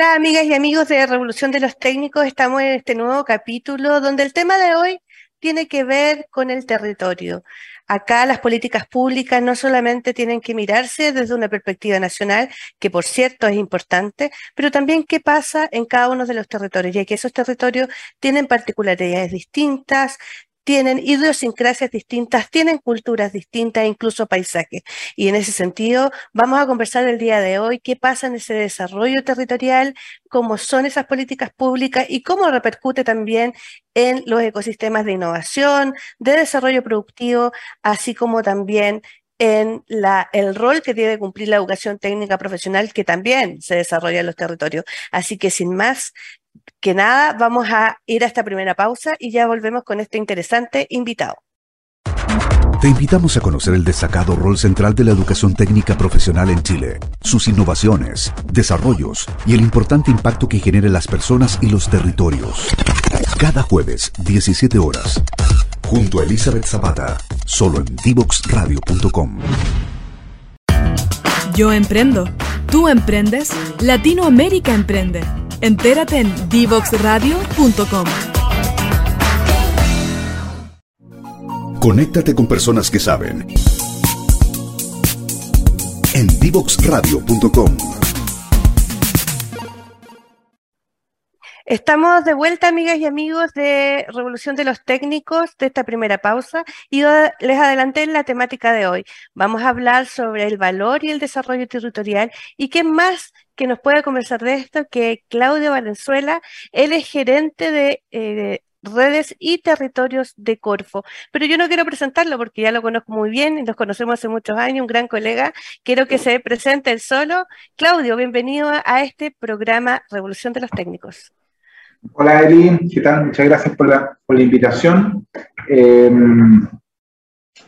Hola amigas y amigos de Revolución de los Técnicos, estamos en este nuevo capítulo donde el tema de hoy tiene que ver con el territorio. Acá las políticas públicas no solamente tienen que mirarse desde una perspectiva nacional, que por cierto es importante, pero también qué pasa en cada uno de los territorios, ya que esos territorios tienen particularidades distintas, tienen idiosincrasias distintas, tienen culturas distintas, incluso paisajes. Y en ese sentido, vamos a conversar el día de hoy qué pasa en ese desarrollo territorial, cómo son esas políticas públicas y cómo repercute también en los ecosistemas de innovación, de desarrollo productivo, así como también en el rol que debe cumplir la educación técnica profesional que también se desarrolla en los territorios. Así que sin más, que nada, vamos a ir a esta primera pausa y ya volvemos con este interesante invitado. Te invitamos a conocer el destacado rol central de la educación técnica profesional en Chile, sus innovaciones, desarrollos y el importante impacto que genera en las personas y los territorios. Cada jueves, 17 horas, junto a Elizabeth Zapata, solo en divoxradio.com. Yo emprendo. ¿Tú emprendes? Latinoamérica emprende. Entérate en divoxradio.com. Conéctate con personas que saben. En divoxradio.com. Estamos de vuelta, amigas y amigos de Revolución de los Técnicos, de esta primera pausa, y les adelanté en la temática de hoy. Vamos a hablar sobre el valor y el desarrollo territorial y qué más que nos puede conversar de esto que Claudio Valenzuela. Él es gerente de eh, redes y territorios de Corfo. Pero yo no quiero presentarlo porque ya lo conozco muy bien y nos conocemos hace muchos años, un gran colega. Quiero que se presente él solo. Claudio, bienvenido a este programa Revolución de los Técnicos. Hola Eli, ¿qué tal? Muchas gracias por la, invitación. Em,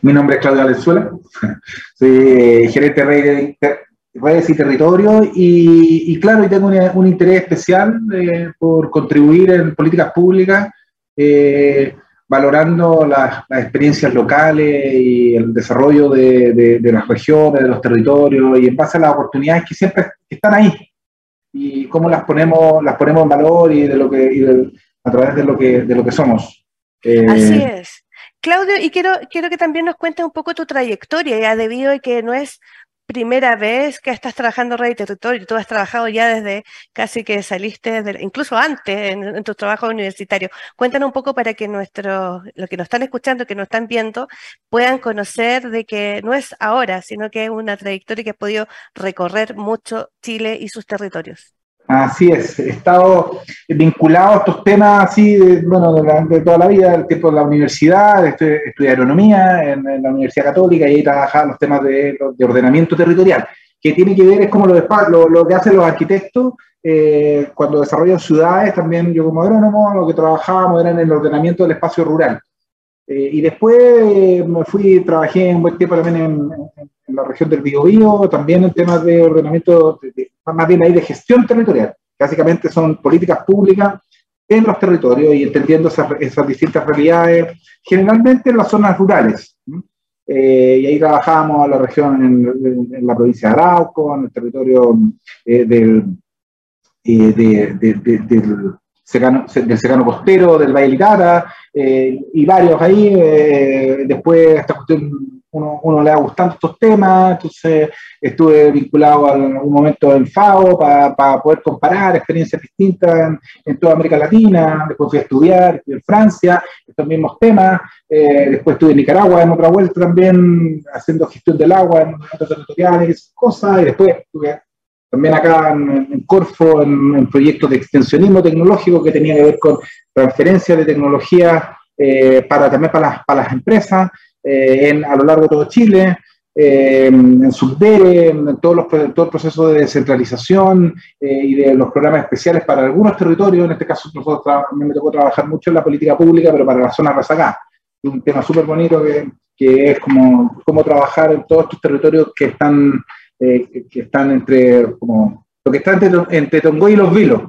mi nombre es Claudio Valenzuela, soy eh, gerente de redes y territorio y, claro, y tengo un, interés especial eh, por contribuir en políticas públicas, eh, valorando las, experiencias locales y el desarrollo de, las regiones, de los territorios y en base a las oportunidades que siempre están ahí y cómo las ponemos, las ponemos en valor y de lo que a través de lo que, de lo que somos. Eh, Así es. Claudio, y quiero, quiero que también nos cuentes un poco tu trayectoria, ya debido a que no es primera vez que estás trabajando en y Territorio, tú has trabajado ya desde casi que saliste, incluso antes en, en tus trabajos universitarios. Cuéntanos un poco para que nuestros, los que nos están escuchando, que nos están viendo, puedan conocer de que no es ahora, sino que es una trayectoria que has podido recorrer mucho Chile y sus territorios. Así es, he estado vinculado a estos temas así, de, bueno, de, toda la vida, el tiempo de la universidad, estudié, agronomía en, la Universidad Católica y ahí trabajaba los temas de, ordenamiento territorial, que tiene que ver, es como lo, lo, que hacen los arquitectos eh, cuando desarrollan ciudades, también yo como agrónomo, lo que trabajábamos era en el ordenamiento del espacio rural. Eh, y después eh, me fui, trabajé un buen tiempo también en, la región del Biobío, también en temas de ordenamiento, más bien ahí de gestión territorial. Básicamente son políticas públicas en los territorios y entendiendo esas, distintas realidades, generalmente en las zonas rurales. Eh, y ahí trabajábamos en la región, en, la provincia de Arauco, en el territorio del, del secano, del secano costero, del Valle Litara, eh, y varios ahí. Eh, después esta cuestión uno, uno, le ha gustado estos temas, entonces estuve vinculado a un momento en FAO para poder comparar experiencias distintas en, toda América Latina, después fui a estudiar en Francia, estos mismos temas, eh, después estuve en Nicaragua en otra vuelta también, haciendo gestión del agua en otros territoriales, cosas, y después estuve también acá en, Corfo, en, proyectos de extensionismo tecnológico que tenía que ver con transferencia de tecnología eh, para, también para las, para las empresas eh, en, a lo largo de todo Chile, eh, en Subdere, en todos los, todo el proceso de descentralización y de los programas especiales para algunos territorios. En este caso, nosotros me tocó trabajar mucho en la política pública, pero para la zona rezagada. Un tema súper bonito que, que es como, cómo trabajar en todos estos territorios que están eh, que, están entre, como, lo que está entre, entre Tongoy y Los Vilos.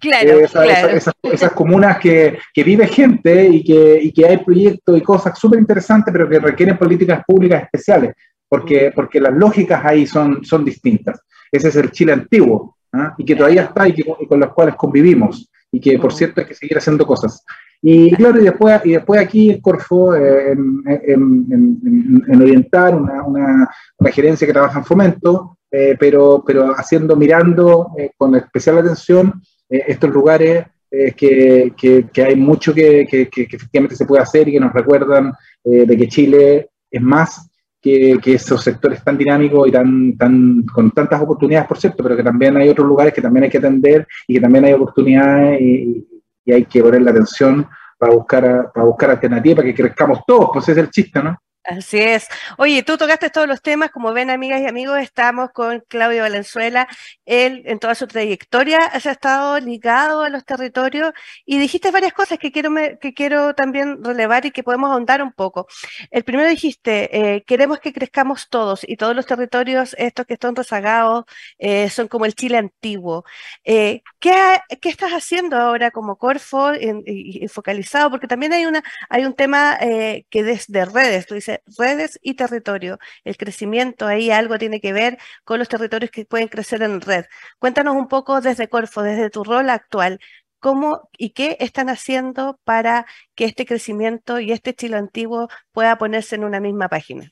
Claro, esas, comunas que, que, vive gente y que, y que hay proyectos y cosas súper interesantes, pero que requieren políticas públicas especiales, porque, porque las lógicas ahí son, son distintas. Ese es el Chile antiguo. ¿ah? y que todavía está y, con los cuales convivimos, y que por cierto hay que seguir haciendo cosas. Y claro, y después, y después aquí en Corfo, eh, en, orientar una, una, gerencia que trabaja en fomento, eh, pero, pero haciendo, mirando eh, con especial atención estos lugares que, que, hay mucho que, que, efectivamente se puede hacer y que nos recuerdan de que Chile es más que, esos sectores tan dinámicos y tan, tan, con tantas oportunidades, por cierto, pero que también hay otros lugares que también hay que atender y que también hay oportunidades y, y hay que poner la atención para buscar, para buscar alternativas, para que crezcamos todos, pues es el chiste, ¿no? Así es. Oye, tú tocaste todos los temas, como ven amigas y amigos, estamos con Claudio Valenzuela. Él en toda su trayectoria ha estado ligado a los territorios y dijiste varias cosas que quiero, que quiero también relevar y que podemos ahondar un poco. El primero dijiste, eh, queremos que crezcamos todos y todos los territorios, estos que están rezagados, eh, son como el Chile antiguo. Eh, ¿qué, ¿qué, estás haciendo ahora como Corfo y focalizado? Porque también hay, una, hay un tema que desde redes, tú dices, redes y territorio. El crecimiento ahí algo tiene que ver con los territorios que pueden crecer en red. Cuéntanos un poco desde Corfo, desde tu rol actual, cómo y qué están haciendo para que este crecimiento y este estilo antiguo pueda ponerse en una misma página.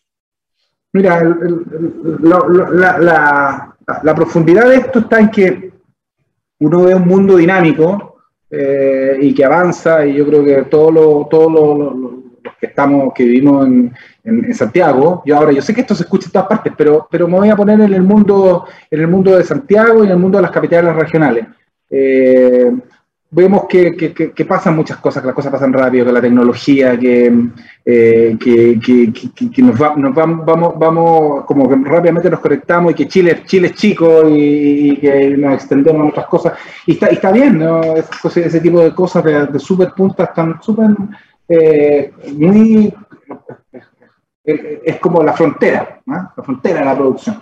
Mira, la, profundidad de esto está en que uno ve un mundo dinámico eh, y que avanza, y yo creo que todo lo, todo lo, que estamos, que vivimos en, en, Santiago, yo ahora yo sé que esto se escucha en todas partes, pero, pero me voy a poner en el mundo, en el mundo de Santiago y en el mundo de las capitales regionales. Eh, vemos que, que, que, pasan muchas cosas, que las cosas pasan rápido, que la tecnología, que, eh, que, nos, nos vamos, vamos, como que rápidamente nos conectamos y que Chile, Chile es chico y, que nos extendemos a otras cosas. Y está, está bien, ¿no? ese, tipo de cosas de, de súper puntas están súper eh, muy, es como la frontera, la frontera de la producción.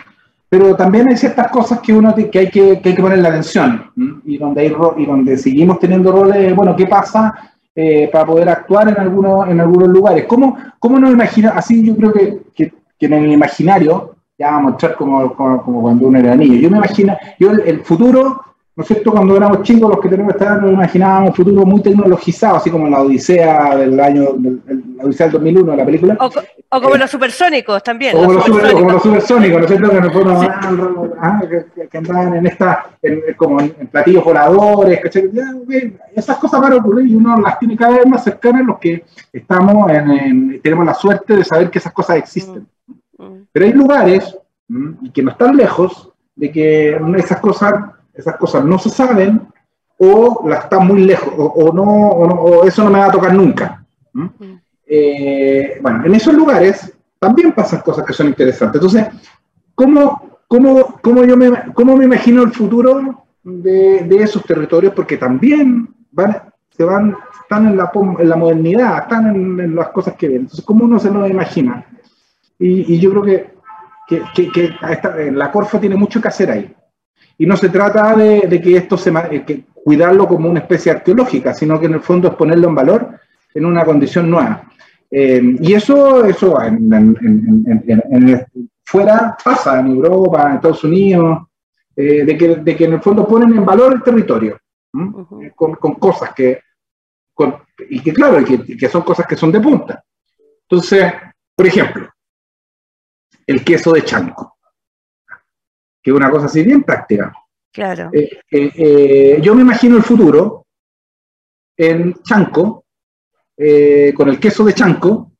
Pero también hay ciertas cosas que uno que hay que, que hay que poner la atención y donde, hay, y donde seguimos teniendo roles, bueno, ¿qué pasa eh, para poder actuar en algunos, en algunos lugares? ¿Cómo, cómo nos imagina? Así yo creo que, que, en el imaginario, ya vamos a mostrar como, como, cuando uno era niño, yo me imagino, yo el futuro ¿No es cierto? Cuando éramos chicos, los que tenemos esta edad, nos imaginábamos un futuro muy tecnologizado, así como la Odisea del año, la Odisea del 2001, la película. O, como los supersónicos también. O los como los supersónicos, ¿no es cierto? Que, nos fueron, ah, que, andaban en esta, como en, platillos voladores, Esas cosas van a ocurrir y uno las tiene cada vez más cercanas los que estamos en, tenemos la suerte de saber que esas cosas existen. Mm, mm. Pero hay lugares, y que no están lejos, de que esas cosas esas cosas no se saben o las están muy lejos, o, no, o, eso no me va a tocar nunca. Eh, bueno, en esos lugares también pasan cosas que son interesantes. Entonces, ¿cómo, cómo, cómo yo me, cómo me imagino el futuro de, de esos territorios? Porque también van, se van, están en la, en la modernidad, están en, las cosas que ven. Entonces, ¿cómo uno se lo imagina? Y, y yo creo que, que, que, que la Corfo tiene mucho que hacer ahí. Y no se trata de, que esto se eh, que cuidarlo como una especie arqueológica, sino que en el fondo es ponerlo en valor en una condición nueva. Eh, y eso, eso fuera pasa en Europa, en Estados Unidos, eh, de, que, de, que, en el fondo ponen en valor el territorio, con, con, cosas que, y que claro, que, que son cosas que son de punta. Entonces, por ejemplo, el queso de chanco que es una cosa así bien práctica. Claro. Eh, eh, eh, yo me imagino el futuro en Chanco, con el queso de Chanco,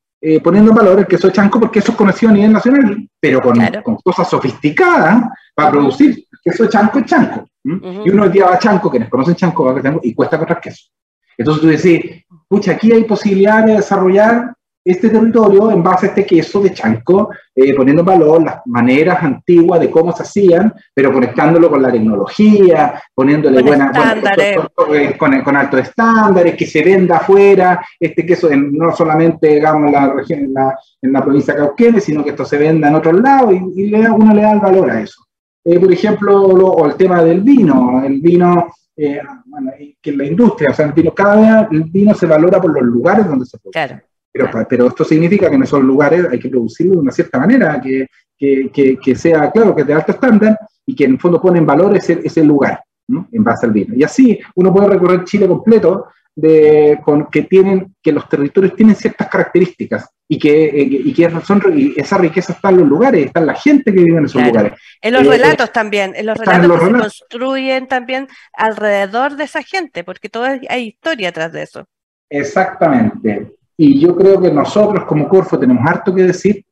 poniendo en valor el queso de Chanco porque eso es conocido a nivel nacional, pero con, con cosas sofisticadas para producir queso de Chanco es Chanco. Y uno día va a Chanco, quienes conocen Chanco, va a Chanco y cuesta comprar queso. Entonces tú decís, pucha, aquí hay posibilidad de desarrollar este territorio en base a este queso de chanco, eh, poniendo en valor las maneras antiguas de cómo se hacían, pero conectándolo con la tecnología, poniéndole con buena, eh, con, altos estándares, que se venda afuera, este queso no solamente digamos, en la región, en la, en la provincia de Cauquenes, sino que esto se venda en otros lados y, le, uno le da el valor a eso. Eh, por ejemplo, o el tema del vino, el vino bueno, que en la industria, o sea, el vino, cada vez el vino se valora por los lugares donde se produce. Claro. Pero, pero esto significa que en esos lugares hay que producirlo de una cierta manera, que, que, sea, claro, que es de alto estándar y que en el fondo pone en valor ese, ese lugar, en base al vino. Y así uno puede recorrer Chile completo de, con, que, tienen, que los territorios tienen ciertas características y que, eh, y que son, y esa riqueza está en los lugares, está en la gente que vive en esos lugares. En los eh, relatos también, en los relatos que se construyen también alrededor de esa gente, porque todo hay historia atrás de eso. Exactamente. Y yo creo que nosotros como Corfo tenemos harto que decir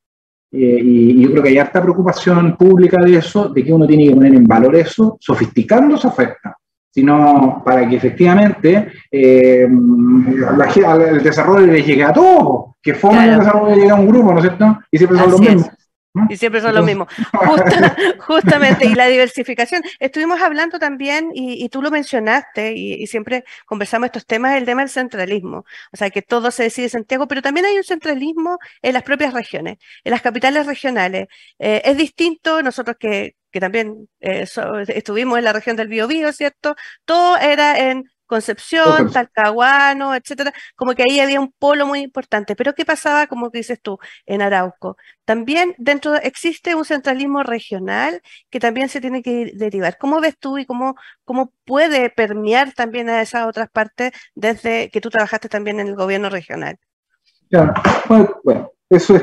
eh, y, yo creo que hay harta preocupación pública de eso, de que uno tiene que poner en valor eso, sofisticando esa oferta, sino para que efectivamente eh, el desarrollo le llegue a todos, que fome el desarrollo llegue a un grupo, ¿no es cierto? Y siempre son los mismos. Y siempre son los mismos. justamente, y la diversificación. Estuvimos hablando también, y, tú lo mencionaste, y, siempre conversamos estos temas, el tema del centralismo. O sea, que todo se decide en Santiago, pero también hay un centralismo en las propias regiones, en las capitales regionales. Eh, es distinto, nosotros que, que también eh, estuvimos en la región del Biobío, ¿cierto? Todo era en Concepción, Talcahuano, etcétera, como que ahí había un polo muy importante. Pero ¿qué pasaba, como dices tú, en Arauco? También dentro existe un centralismo regional que también se tiene que derivar. ¿Cómo ves tú y cómo, cómo puede permear también a esas otras partes desde que tú trabajaste también en el gobierno regional? Ya, bueno eso es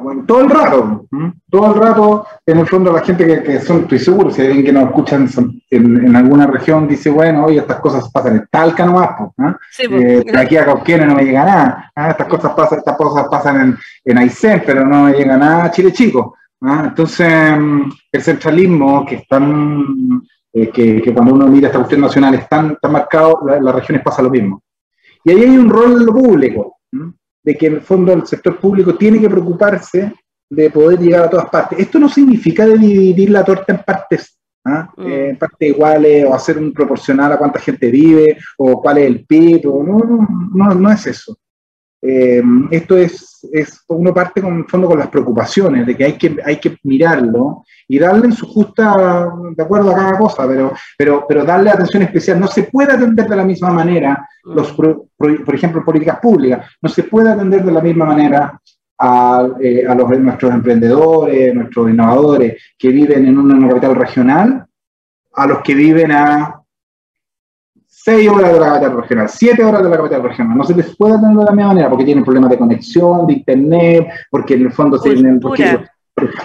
bueno, todo el rato, todo el rato, en el fondo la gente que, son, estoy seguro, si hay alguien que nos escuchan en, alguna región dice, bueno, oye, estas cosas pasan en Talca nomás, ¿no? sí, eh, aquí a Cauquienes no me llega nada, estas cosas pasan, estas cosas pasan en, en Aysén, pero no me llega nada a Chile Chico. Entonces, mm, el centralismo que están, eh, que, que, cuando uno mira esta cuestión nacional es tan, tan marcado, las regiones pasa lo mismo. Y ahí hay un rol en lo público de que en el fondo el sector público tiene que preocuparse de poder llegar a todas partes. Esto no significa dividir la torta en partes, ¿ah? mm. eh, en partes iguales o hacer un proporcional a cuánta gente vive o cuál es el PIB, no, no, no, es eso. Eh, esto es, es, uno parte con fondo con las preocupaciones de que hay que, hay que mirarlo y darle en su justa, de acuerdo a cada cosa, pero, pero, pero darle atención especial. No se puede atender de la misma manera, los, por ejemplo, políticas públicas, no se puede atender de la misma manera a, eh, a los, nuestros emprendedores, nuestros innovadores que viven en una, capital regional, a los que viven a seis horas de la capital regional, siete horas de la capital regional. No se les puede atender de la misma manera porque tienen problemas de conexión, de internet, porque en el fondo tienen,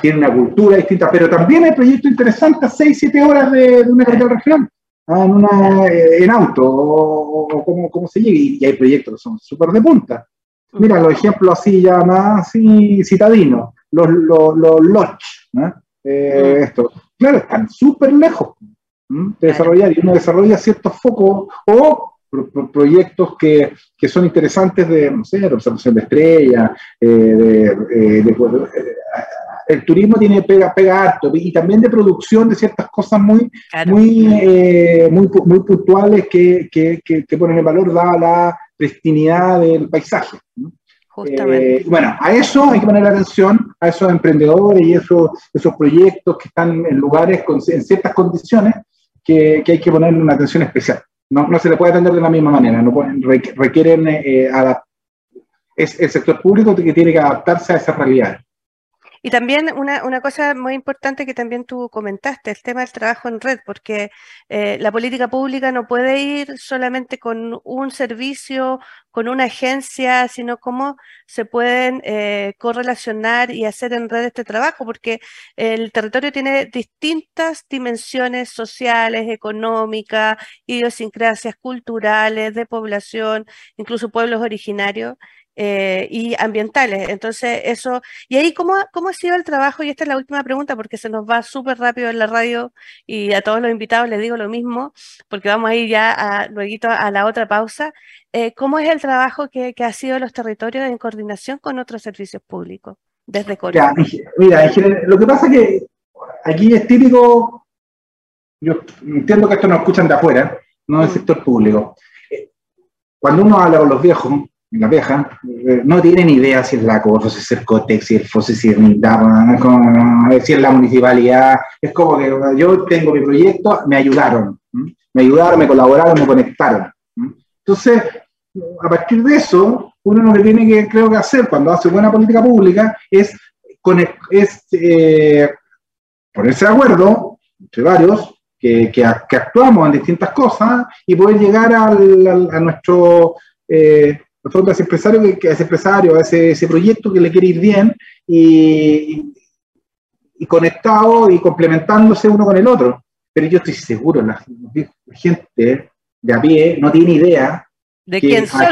tiene una cultura distinta, pero también hay proyectos interesantes a 6, 7 horas de, una capital regional, ah, en, una, eh, en auto, o, como, se llegue, y, hay proyectos que son súper de punta. Mira, los ejemplos así ya más así citadinos, los, los, los lodge, eh, mm. esto, claro, están súper lejos de desarrollar, y uno desarrolla ciertos focos, o proyectos que, que, son interesantes de, no sé, de observación de estrellas, eh, de, el turismo tiene pega, pega harto y también de producción de ciertas cosas muy, muy, eh, muy, muy, puntuales que, que, que, ponen en valor dada la pristinidad del paisaje. Eh, bueno, a eso hay que poner atención, a esos emprendedores y esos, esos proyectos que están en lugares con, en ciertas condiciones que, hay que ponerle una atención especial. No, no, se le puede atender de la misma manera, no requieren eh, es el sector público que tiene que adaptarse a esa realidad. Y también una, cosa muy importante que también tú comentaste, el tema del trabajo en red, porque eh, la política pública no puede ir solamente con un servicio, con una agencia, sino cómo se pueden eh, correlacionar y hacer en red este trabajo, porque el territorio tiene distintas dimensiones sociales, económicas, idiosincrasias culturales, de población, incluso pueblos originarios. Eh, y ambientales. Entonces, eso, y ahí, ¿cómo, ¿cómo ha sido el trabajo? Y esta es la última pregunta porque se nos va súper rápido en la radio y a todos los invitados les digo lo mismo, porque vamos a ir ya a, luego a la otra pausa. Eh, ¿Cómo es el trabajo que, que ha sido los territorios en coordinación con otros servicios públicos desde Corea? Mira, lo que pasa es que aquí es típico, yo entiendo que esto nos escuchan de afuera, no del mm. sector público. Eh, cuando uno habla con los viejos, la vieja, eh, no tienen idea si es la CORFO, si es el COTEX, si es el FOSE, si es si es la municipalidad. Es como que yo tengo mi proyecto, me ayudaron, me ayudaron, me colaboraron, me conectaron. Entonces, a partir de eso, uno lo que tiene que, creo que hacer cuando hace buena política pública es es ponerse de acuerdo entre varios que, que, actuamos en distintas cosas y poder llegar al, a nuestro eh, a ese empresario, que, a ese empresario, a ese, ese, proyecto que le quiere ir bien y, y, conectado y complementándose uno con el otro. Pero yo estoy seguro, la, gente de a pie no tiene idea de quién son.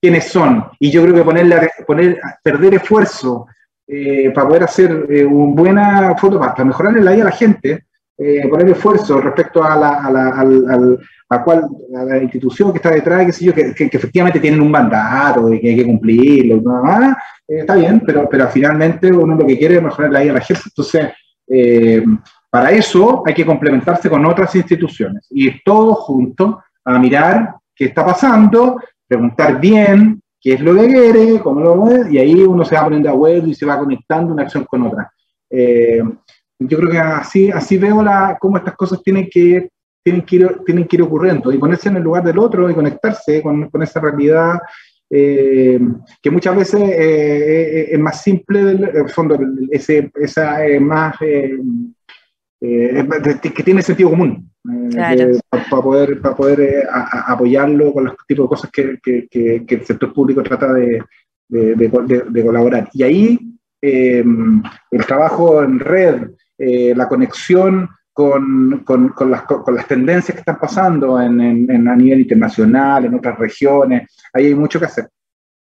quiénes son. Y yo creo que ponerle, poner, perder esfuerzo eh, para poder hacer eh, una buena foto, para, mejorar la vida a la gente, eh, poner esfuerzo respecto a la, a, la, al, a, cual, a la institución que está detrás, qué sé yo, que, que, efectivamente tienen un mandato y que hay que cumplirlo, nada más, eh, está bien, pero, pero finalmente uno lo que quiere es mejorar la vida de la gente. Entonces, eh, para eso hay que complementarse con otras instituciones y ir todos juntos a mirar qué está pasando, preguntar bien qué es lo que quiere, cómo lo ve, y ahí uno se va poniendo de acuerdo y se va conectando una acción con otra. Eh, yo creo que así, así veo la, cómo estas cosas tienen que, tienen, que ir, tienen que ir ocurriendo y ponerse en el lugar del otro y conectarse con, con esa realidad eh, que muchas veces eh, eh, es más simple, del, fondo, ese, esa es más, que tiene sentido común. para poder, para poder apoyarlo con los tipos de cosas que, que, que, el sector público trata de, de, de colaborar. Y ahí el trabajo en red, eh, la conexión con, con, con, las, con, las, tendencias que están pasando en, en, a nivel internacional, en otras regiones. Ahí hay mucho que hacer.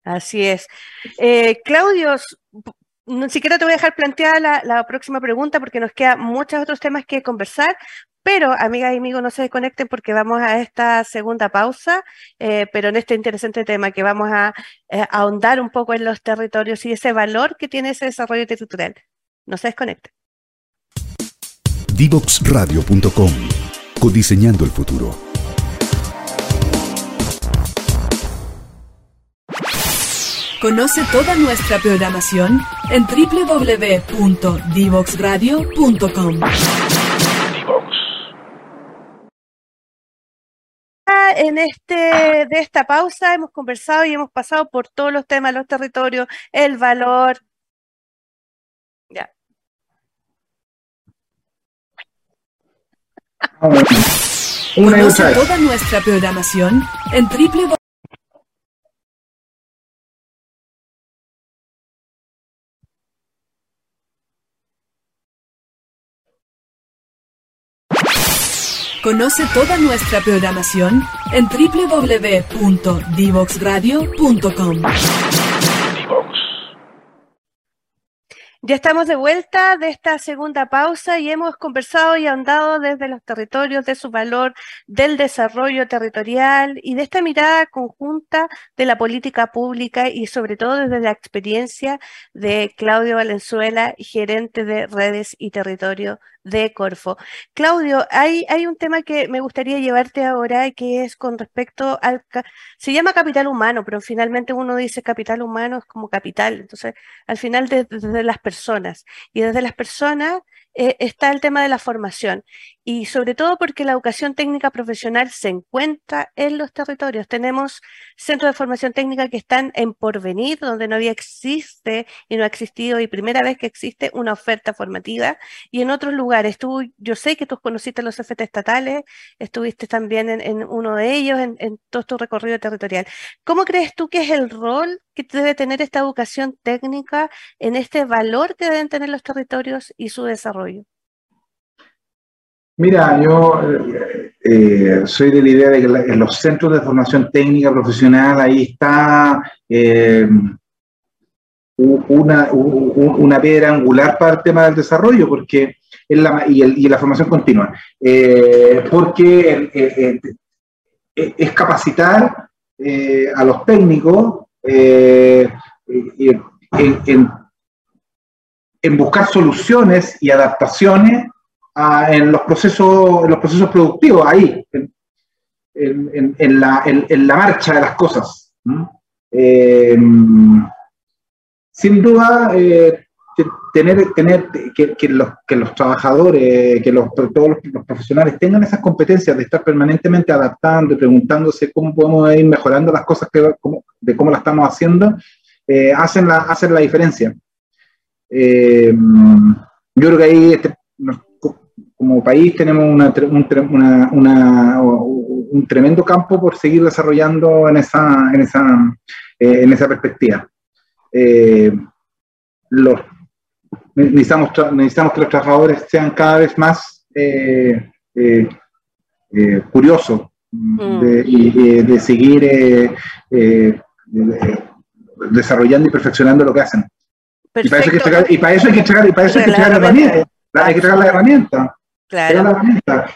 Así es. Eh, Claudio, ni siquiera te voy a dejar planteada la, la, próxima pregunta porque nos quedan muchos otros temas que conversar, pero amigas y amigos no se desconecten porque vamos a esta segunda pausa, eh, pero en este interesante tema que vamos a eh, ahondar un poco en los territorios y ese valor que tiene ese desarrollo territorial. No se desconecten. Divoxradio.com. Codiseñando el futuro. Conoce toda nuestra programación en www.divoxradio.com. En este, de esta pausa hemos conversado y hemos pasado por todos los temas, los territorios, el valor, Una Conoce toda nuestra programación en www. Conoce toda nuestra programación en www.divoxradio.com. Ya estamos de vuelta de esta segunda pausa y hemos conversado y ahondado desde los territorios, de su valor, del desarrollo territorial y de esta mirada conjunta de la política pública y sobre todo desde la experiencia de Claudio Valenzuela, gerente de redes y territorio de Corfo. Claudio, hay, hay un tema que me gustaría llevarte ahora que es con respecto al... Se llama capital humano, pero finalmente uno dice capital humano es como capital. Entonces, al final desde las personas. Y desde las personas eh, está el tema de la formación y sobre todo porque la educación técnica profesional se encuentra en los territorios. Tenemos centros de formación técnica que están en porvenir, donde no había existe y no ha existido y primera vez que existe una oferta formativa y en otros lugares. Tú, yo sé que tú conociste los FT estatales, estuviste también en, uno de ellos, en, en todo tu recorrido territorial. ¿Cómo crees tú que es el rol que debe tener esta educación técnica en este valor que deben tener los territorios y su desarrollo? Mira, yo eh, soy de la idea de que en los centros de formación técnica profesional ahí está eh, una, piedra angular para el tema del desarrollo porque es la, y, la formación continua, eh, porque es capacitar a los técnicos en, en buscar soluciones y adaptaciones en, los procesos, en los procesos productivos, ahí, en, en, la, en la, marcha de las cosas. Eh, sin duda, eh, tener, tener que, los, que los trabajadores, que los, todos los, profesionales tengan esas competencias de estar permanentemente adaptando y preguntándose cómo podemos ir mejorando las cosas que, de cómo las estamos haciendo, eh, hacen, la, hacen la diferencia. Eh, yo creo que ahí este, como país tenemos un, tremendo campo por seguir desarrollando en esa, en esa, eh, en esa perspectiva. Los, necesitamos, necesitamos que los trabajadores sean cada vez más eh, curiosos mm. de, de, seguir desarrollando y perfeccionando lo que hacen. Y para, eso hay que tragar, y para eso hay que tragar, y para eso hay que tragar la herramienta. Hay que tragar la herramienta. Claro.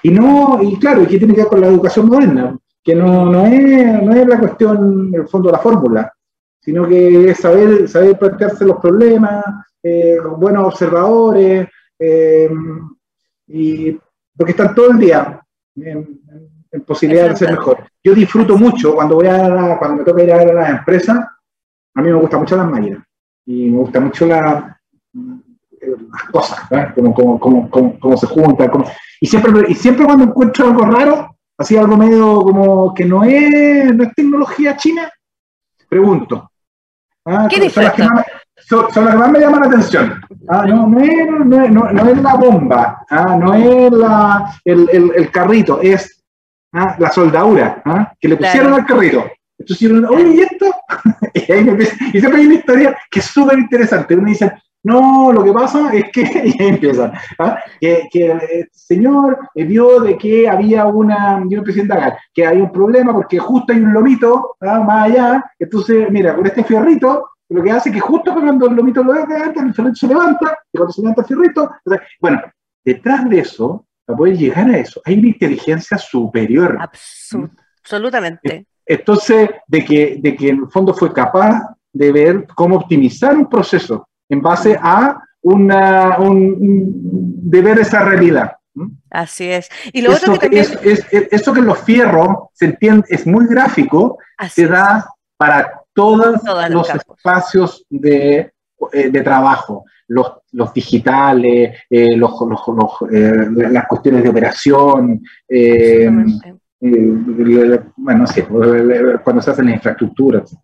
Y no, y claro, y que tiene que ver con la educación moderna, que no, no, es, no es la cuestión, en el fondo, la fórmula, sino que es saber, saber plantearse los problemas, eh, buenos observadores, eh, y porque están todo el día en, posibilidad de ser mejor. Yo disfruto mucho cuando voy a cuando me toca ir a ver a las empresas, a mí me gusta mucho las máquinas y me gusta mucho la, las cosas, como, como, como, como, se juntan. Y, siempre, y siempre cuando encuentro algo raro, así algo medio como que no es, no es tecnología china, pregunto. Ah, son, las que más, son, las que más me llaman la atención. Ah, no, no, es, no, no, es la bomba, ah, no es la, el, el, el carrito, es ah, la soldadura ah, que le pusieron al carrito. Entonces, oye, ¿y esto? y, ahí me empieza, y siempre hay una historia que es súper interesante. Uno dice, no, lo que pasa es que, y empieza, ¿ah? que, que, el señor eh, vio de que había una, yo presidente que hay un problema porque justo hay un lomito ¿ah? más allá, entonces, mira, con este fierrito, lo que hace es que justo cuando el lomito lo levanta, el fierrito se levanta, y cuando se levanta el fierrito, bueno, detrás de eso, para poder llegar a eso, hay una inteligencia superior. absolutamente. Entonces, de que, de que en el fondo fue capaz de ver cómo optimizar un proceso en base a una, un, de ver esa realidad. Así es. Y lo otro que también... es, eso que los fierros se entiende, es muy gráfico, se da para todos los, espacios de, eh, de trabajo, los, los digitales, eh, los, eh, las cuestiones de operación, bueno, sí, cuando se hacen las infraestructuras.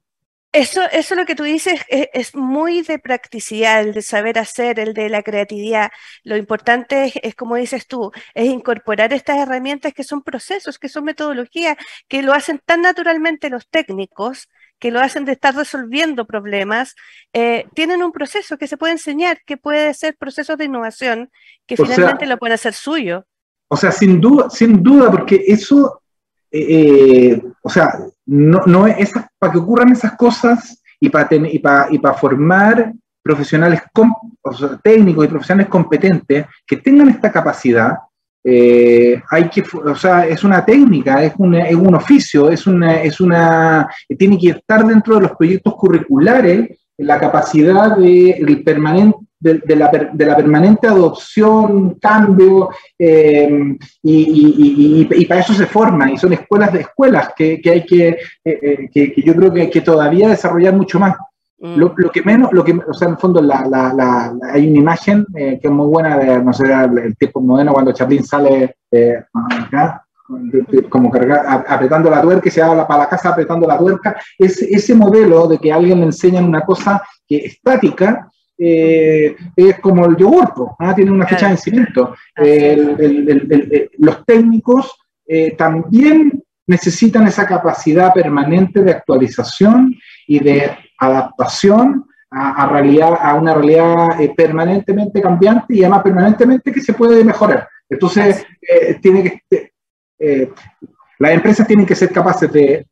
Eso, eso lo que tú dices es, muy de practicidad, el de saber hacer, el de la creatividad. Lo importante es, como dices tú, es incorporar estas herramientas que son procesos, que son metodologías, que lo hacen tan naturalmente los técnicos, que lo hacen de estar resolviendo problemas, eh, tienen un proceso que se puede enseñar, que puede ser procesos de innovación, que finalmente lo pueden hacer suyo. O sea, sin duda, sin duda, porque eso eh, eh, o sea, no, no es para que ocurran esas cosas y para, y para, y para formar profesionales técnicos y profesionales competentes que tengan esta capacidad, eh, hay que, o sea, es una técnica, es, es un oficio, es una, es una, tiene que estar dentro de los proyectos curriculares la capacidad de permanente de, la, de, la, permanente adopción, cambio, eh, y, para eso se forman, y son escuelas de escuelas que, que hay que, eh, que, que, yo creo que hay que todavía desarrollar mucho más. Mm. Lo, lo, que menos, lo que, o sea, en el fondo la, la, la, hay una imagen que es muy buena de, no sé, el tiempo moderno cuando Chaplin sale acá, como cargar, apretando la tuerca y se va para la casa apretando la tuerca, es ese modelo de que a alguien le enseñan una cosa que es estática, eh, es como el yogur, ¿ah? tiene una fecha de vencimiento. los técnicos eh, también necesitan esa capacidad permanente de actualización y de adaptación a, realidad, a una realidad eh, permanentemente cambiante y además permanentemente que se puede mejorar. Entonces, tiene que, las empresas tienen que ser capaces de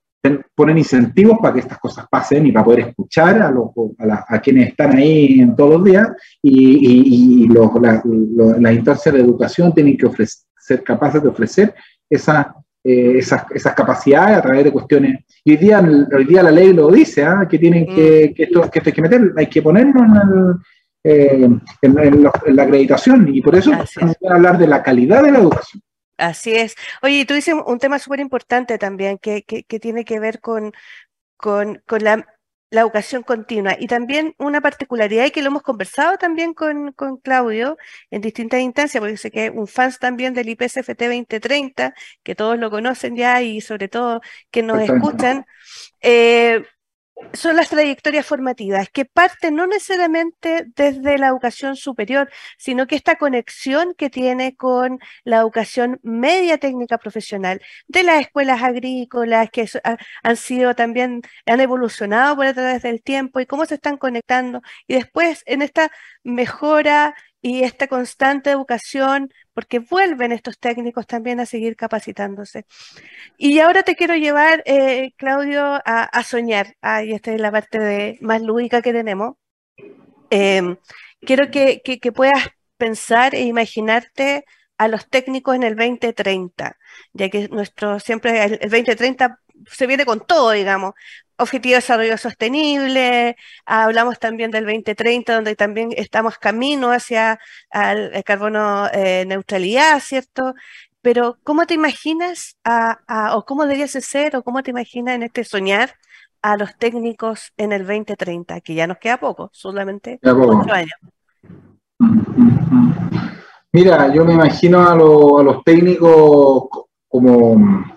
ponen incentivos para que estas cosas pasen y para poder escuchar a, los, a, quienes están ahí en todos los días y, y, los, las instancias de educación tienen que ofrecer, ser capaces de ofrecer esa, eh, esas, esas, capacidades a través de cuestiones. Y hoy día, hoy día la ley lo dice, ¿ah? que tienen que, que, esto, que esto hay que meter, hay que ponerlo en, eh, en, la acreditación y por eso vamos a hablar de la calidad de la educación. Así es. Oye, tú dices un tema súper importante también que, que, tiene que ver con, con, con la, la, educación continua y también una particularidad y que lo hemos conversado también con, con Claudio en distintas instancias, porque sé que un fans también del IPSFT 2030, que todos lo conocen ya y sobre todo que nos escuchan. Eh, son las trayectorias formativas, que parten no necesariamente desde la educación superior, sino que esta conexión que tiene con la educación media técnica profesional, de las escuelas agrícolas, que han sido también, han evolucionado por a través del tiempo y cómo se están conectando, y después en esta mejora y esta constante educación, porque vuelven estos técnicos también a seguir capacitándose. Y ahora te quiero llevar, eh, Claudio, a, soñar. Ah, la parte más lúdica que tenemos. Em, quiero que, puedas pensar e imaginarte a los técnicos en el 2030, ya que nuestro siempre el 2030 se viene con todo, digamos. Objetivo de Desarrollo Sostenible, hablamos también del 2030, donde también estamos camino hacia el carbono eh, neutralidad, ¿cierto? Pero, ¿cómo te imaginas, o cómo deberías ser, o cómo te imaginas en este soñar a los técnicos en el 2030, que ya nos queda poco, solamente ocho años? Mira, yo me imagino a, a los técnicos como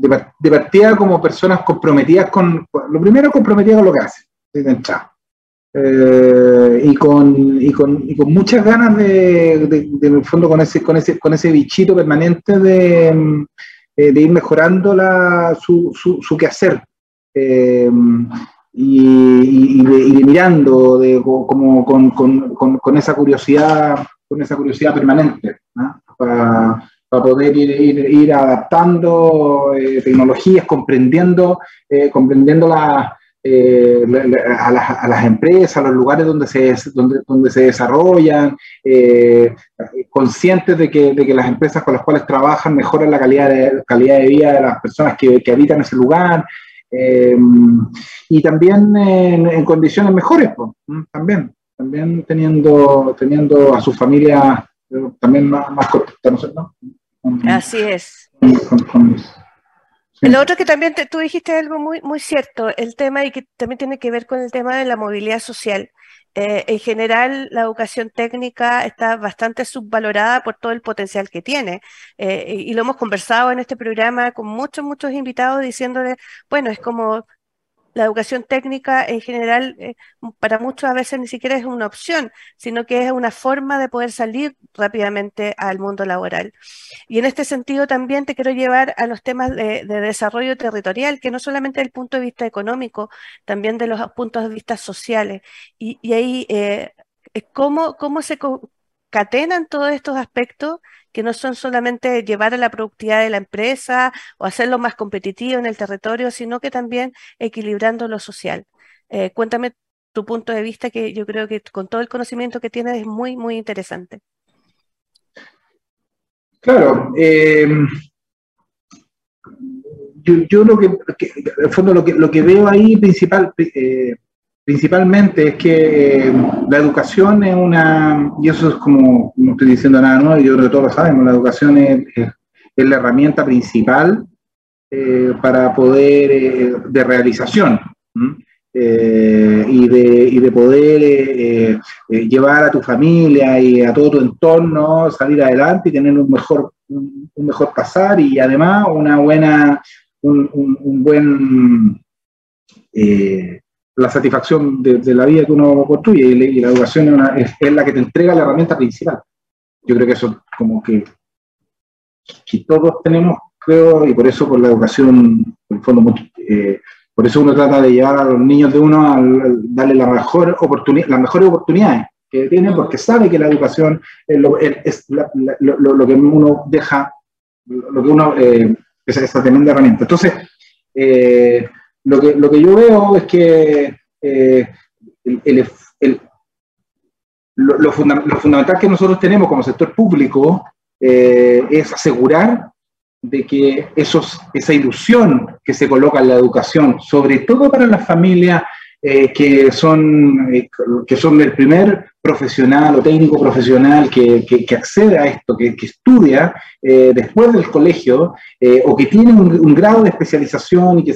de, partida como personas comprometidas con, lo primero comprometidas con lo que hacen. Eh, y, con, y, con, y, con, muchas ganas de, de, en el fondo, con ese, con, ese, con ese bichito permanente de, eh, de ir mejorando la, su, su, su quehacer. Eh, y, mirando de, como, con, con, esa curiosidad con esa curiosidad permanente para, para poder ir, ir, ir adaptando eh, tecnologías, comprendiendo, eh, comprendiendo la, eh, a, las, empresas, a los lugares donde se, donde, donde se desarrollan, conscientes de que, de que, las empresas con las cuales trabajan mejoran la calidad de, calidad de vida de las personas que, que habitan ese lugar. y también en, condiciones mejores, también, también teniendo, teniendo a su familia también más, más ¿no? Así es. Lo otro que también tú dijiste algo muy, muy cierto, el tema y que también tiene que ver con el tema de la movilidad social. Eh, en general, la educación técnica está bastante subvalorada por todo el potencial que tiene. Eh, y lo hemos conversado en este programa con muchos, muchos invitados diciéndole, bueno, es como la educación técnica en general eh, para muchos a veces ni siquiera es una opción, sino que es una forma de poder salir rápidamente al mundo laboral. Y en este sentido también te quiero llevar a los temas de, desarrollo territorial, que no solamente desde el punto de vista económico, también de los puntos de vista sociales. Y, ahí, eh, ¿cómo, ¿cómo se concatenan todos estos aspectos que no son solamente llevar a la productividad de la empresa o hacerlo más competitivo en el territorio, sino que también equilibrando lo social. Eh, cuéntame tu punto de vista, que yo creo que con todo el conocimiento que tienes es muy, muy interesante. Claro. Eh, yo, lo que, en el fondo, lo que, lo que veo ahí principal, eh, principalmente es que eh, la educación es una, y eso es como, no estoy diciendo nada nuevo, yo creo que todos lo sabemos, la educación es, la herramienta principal eh, para poder, eh, de realización. y, de, y, de, poder llevar a tu familia y a todo tu entorno, salir adelante y tener un mejor, un, mejor pasar y además una buena, un, un buen la satisfacción de, la vida que uno construye y, la educación es, la que te entrega la herramienta principal. Yo creo que eso como que, que todos tenemos, creo, y por eso por la educación, en fondo, eh, por eso uno trata de llevar a los niños de uno a, darle la mejor oportunidad, las mejores oportunidades que tienen, porque sabe que la educación es lo, que uno deja, lo que uno, eh, es esa tremenda herramienta. Entonces, eh, lo que, lo que yo veo es que eh, lo, fundamental que nosotros tenemos como sector público eh, es asegurar de que esos, esa ilusión que se coloca en la educación, sobre todo para las familias eh, que, son, que son el primer profesional o técnico profesional que, que, accede a esto, que, estudia después del colegio o que tiene un, grado de especialización y que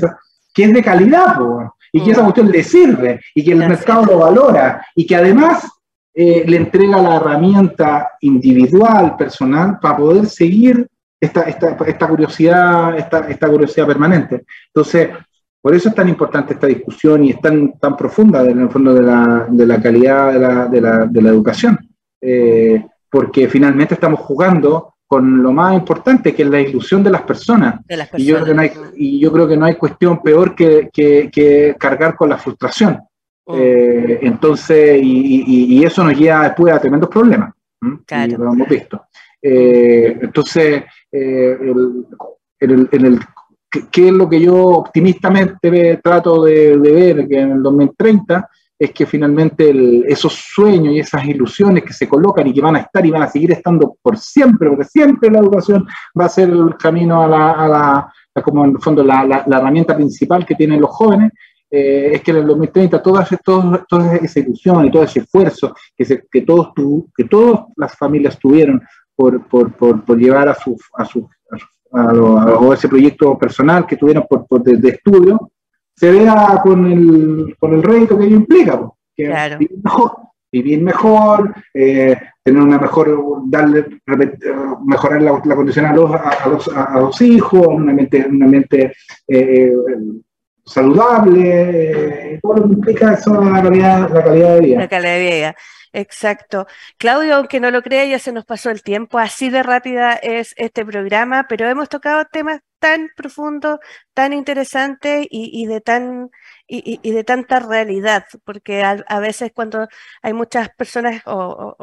que es de calidad, y que esa mm. cuestión le sirve, y que el mercado lo valora, y que además eh, le entrega la herramienta individual, personal, para poder seguir esta, esta, esta curiosidad, esta, esta curiosidad permanente. Entonces, Por eso es tan importante esta discusión y es tan, tan profunda en el fondo de la, de la calidad de la, de la, de la educación, eh, porque finalmente estamos jugando con lo más importante, que es la ilusión de las personas. Y, yo creo que no hay, y yo creo que no hay cuestión peor que, que, cargar con la frustración. Mm. Eh, entonces, y, y, eso nos lleva después a tremendos problemas. Claro. lo hemos visto. Eh, entonces, eh, el, ¿qué es lo que yo optimistamente trato de, ver que en el 2030? Es que finalmente esos sueños y esas ilusiones que se colocan y que van a estar y van a seguir estando por siempre, porque siempre la educación va a ser el camino a la, a la como en el fondo la, la, herramienta principal que tienen los jóvenes, eh, es que en el 2030 toda, toda, toda, esa ilusión y todo ese esfuerzo que, se, que, todos tu, que todas las familias tuvieron por, por, por, por llevar a su, a su, a, o ese proyecto personal que tuvieron por, de, de, estudio, se vea con el, con el rédito que ello implica, que vivir mejor, vivir mejor eh, tener una mejor, darle, mejorar la, la condición a los, a, los, a los hijos, una mente, una mente eh, saludable, todo lo que implica eso la calidad, la calidad de vida. La calidad de vida. Exacto. Claudio, aunque no lo crea, ya se nos pasó el tiempo. Así de rápida es este programa, pero hemos tocado temas tan profundos, tan interesantes y de tan y, de tanta realidad, porque a, veces cuando hay muchas personas, o,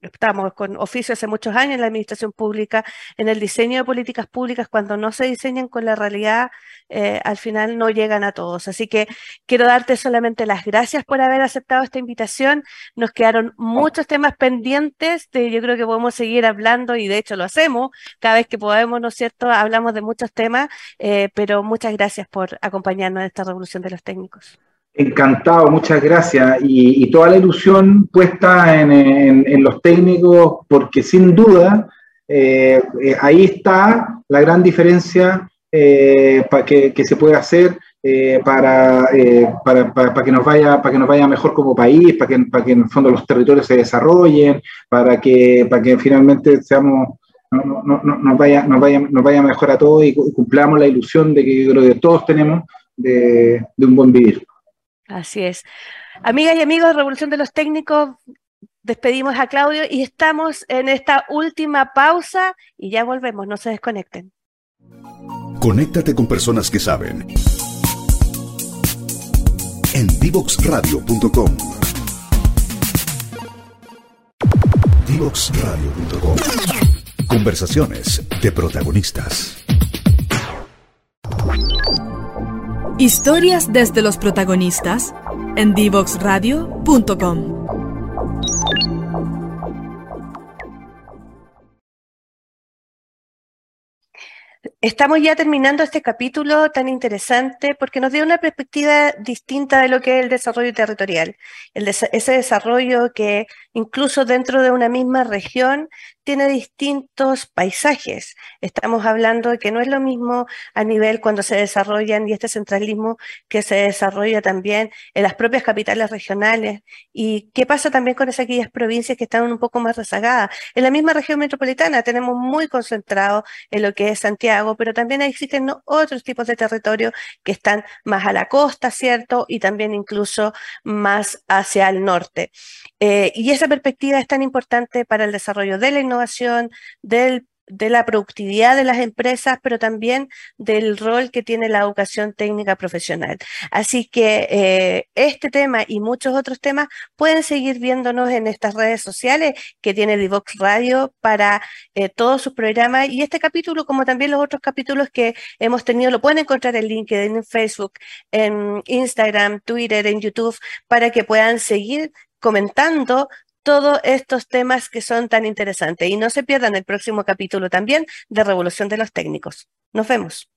estamos con oficios hace muchos años en la administración pública, en el diseño de políticas públicas, cuando no se diseñan con la realidad, eh, al final no llegan a todos. Así que quiero darte solamente las gracias por haber aceptado esta invitación. Nos quedaron muchos temas pendientes, yo creo que podemos seguir hablando y de hecho lo hacemos cada vez que podemos, ¿no es cierto? Hablamos de muchos temas, eh, pero muchas gracias por acompañarnos en esta revolución de los temas. Encantado, muchas gracias. Y, toda la ilusión puesta en, los técnicos, porque sin duda eh, eh, ahí está la gran diferencia eh, que, se puede hacer para, para, que nos vaya, para que nos vaya mejor como país, para que, para que en el fondo los territorios se desarrollen, para que, para que finalmente seamos no, nos, vaya, nos, vaya, nos vaya mejor a todos y, cumplamos la ilusión de que creo que todos tenemos de, un buen vivir. Así es. Amigas y amigos de Revolución de los Técnicos, despedimos a Claudio y estamos en esta última pausa y ya volvemos, no se desconecten. Conéctate con personas que saben. En divoxradio.com. Divoxradio.com. Conversaciones de protagonistas. Historias desde los protagonistas en divoxradio.com. Estamos ya terminando este capítulo tan interesante porque nos dio una perspectiva distinta de lo que es el desarrollo territorial. ese desarrollo que incluso dentro de una misma región tiene distintos paisajes. Estamos hablando de que no es lo mismo a nivel cuando se desarrollan y este centralismo que se desarrolla también en las propias capitales regionales. ¿Y qué pasa también con esas aquellas provincias que están un poco más rezagadas? En la misma región metropolitana tenemos muy concentrado en lo que es Santiago, pero también existen otros tipos de territorios que están más a la costa, ¿cierto? Y también incluso más hacia el norte. Eh, y esa perspectiva es tan importante para el desarrollo de la innovación, de la productividad de las empresas, pero también del rol que tiene la educación técnica profesional. Así que eh, este tema y muchos otros temas pueden seguir viéndonos en estas redes sociales que tiene Divox Radio para eh, todos sus programas y este capítulo, como también los otros capítulos que hemos tenido, lo pueden encontrar en LinkedIn, en Facebook, en Instagram, Twitter, en YouTube, para que puedan seguir comentando todos estos temas que son tan interesantes. Y no se pierdan el próximo capítulo también de Revolución de los Técnicos. Nos vemos.